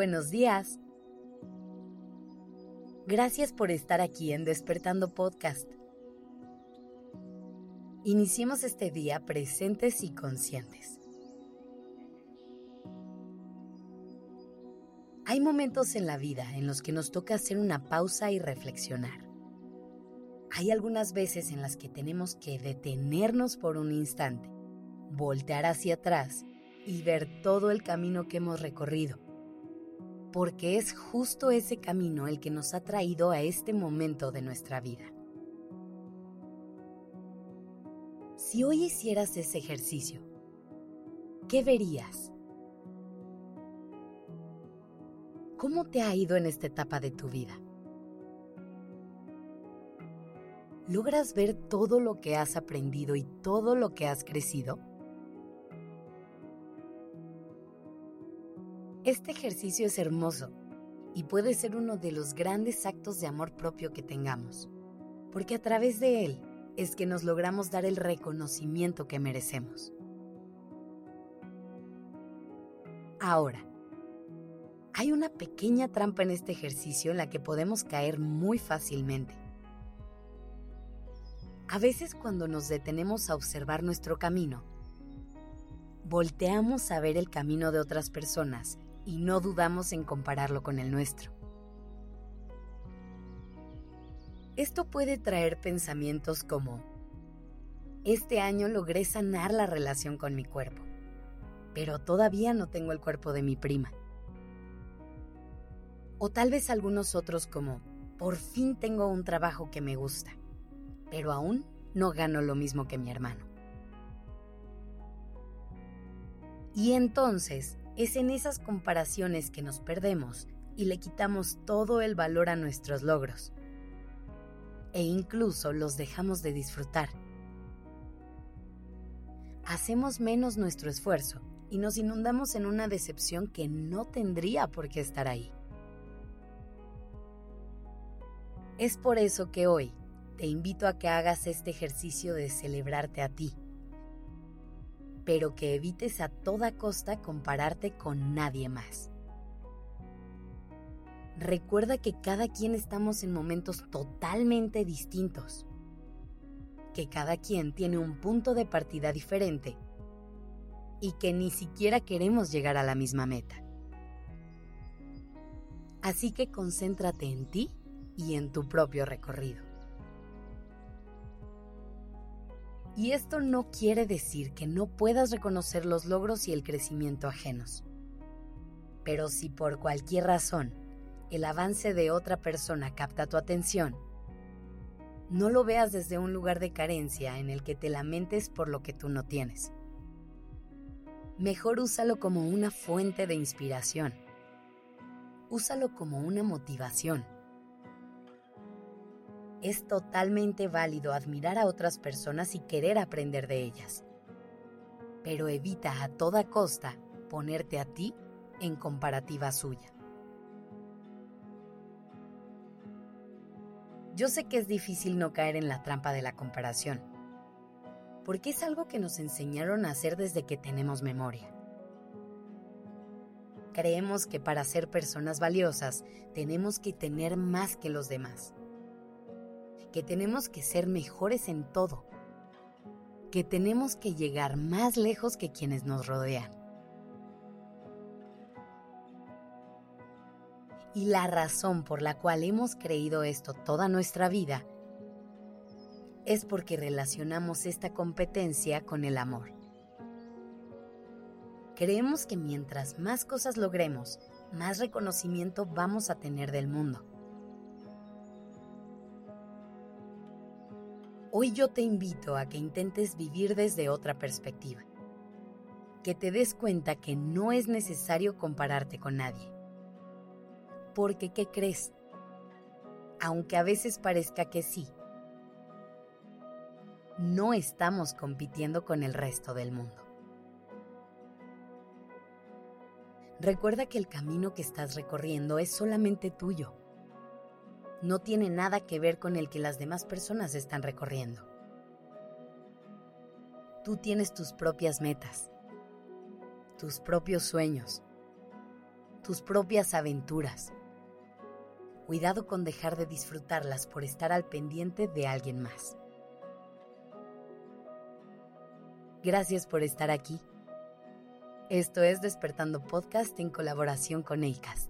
Buenos días. Gracias por estar aquí en Despertando Podcast. Iniciemos este día presentes y conscientes. Hay momentos en la vida en los que nos toca hacer una pausa y reflexionar. Hay algunas veces en las que tenemos que detenernos por un instante, voltear hacia atrás y ver todo el camino que hemos recorrido porque es justo ese camino el que nos ha traído a este momento de nuestra vida. Si hoy hicieras ese ejercicio, ¿qué verías? ¿Cómo te ha ido en esta etapa de tu vida? ¿Logras ver todo lo que has aprendido y todo lo que has crecido? Este ejercicio es hermoso y puede ser uno de los grandes actos de amor propio que tengamos, porque a través de él es que nos logramos dar el reconocimiento que merecemos. Ahora, hay una pequeña trampa en este ejercicio en la que podemos caer muy fácilmente. A veces cuando nos detenemos a observar nuestro camino, volteamos a ver el camino de otras personas y no dudamos en compararlo con el nuestro. Esto puede traer pensamientos como, este año logré sanar la relación con mi cuerpo, pero todavía no tengo el cuerpo de mi prima. O tal vez algunos otros como, por fin tengo un trabajo que me gusta, pero aún no gano lo mismo que mi hermano. Y entonces es en esas comparaciones que nos perdemos y le quitamos todo el valor a nuestros logros. E incluso los dejamos de disfrutar. Hacemos menos nuestro esfuerzo y nos inundamos en una decepción que no tendría por qué estar ahí. Es por eso que hoy te invito a que hagas este ejercicio de celebrarte a ti pero que evites a toda costa compararte con nadie más. Recuerda que cada quien estamos en momentos totalmente distintos, que cada quien tiene un punto de partida diferente y que ni siquiera queremos llegar a la misma meta. Así que concéntrate en ti y en tu propio recorrido. Y esto no quiere decir que no puedas reconocer los logros y el crecimiento ajenos. Pero si por cualquier razón el avance de otra persona capta tu atención, no lo veas desde un lugar de carencia en el que te lamentes por lo que tú no tienes. Mejor úsalo como una fuente de inspiración. Úsalo como una motivación es totalmente válido admirar a otras personas y querer aprender de ellas. Pero evita a toda costa ponerte a ti en comparativa suya. Yo sé que es difícil no caer en la trampa de la comparación, porque es algo que nos enseñaron a hacer desde que tenemos memoria. Creemos que para ser personas valiosas tenemos que tener más que los demás que tenemos que ser mejores en todo, que tenemos que llegar más lejos que quienes nos rodean. Y la razón por la cual hemos creído esto toda nuestra vida es porque relacionamos esta competencia con el amor. Creemos que mientras más cosas logremos, más reconocimiento vamos a tener del mundo. Hoy yo te invito a que intentes vivir desde otra perspectiva. Que te des cuenta que no es necesario compararte con nadie. Porque, ¿qué crees? Aunque a veces parezca que sí, no estamos compitiendo con el resto del mundo. Recuerda que el camino que estás recorriendo es solamente tuyo no tiene nada que ver con el que las demás personas están recorriendo. Tú tienes tus propias metas, tus propios sueños, tus propias aventuras. Cuidado con dejar de disfrutarlas por estar al pendiente de alguien más. Gracias por estar aquí. Esto es Despertando Podcast en colaboración con ACAST.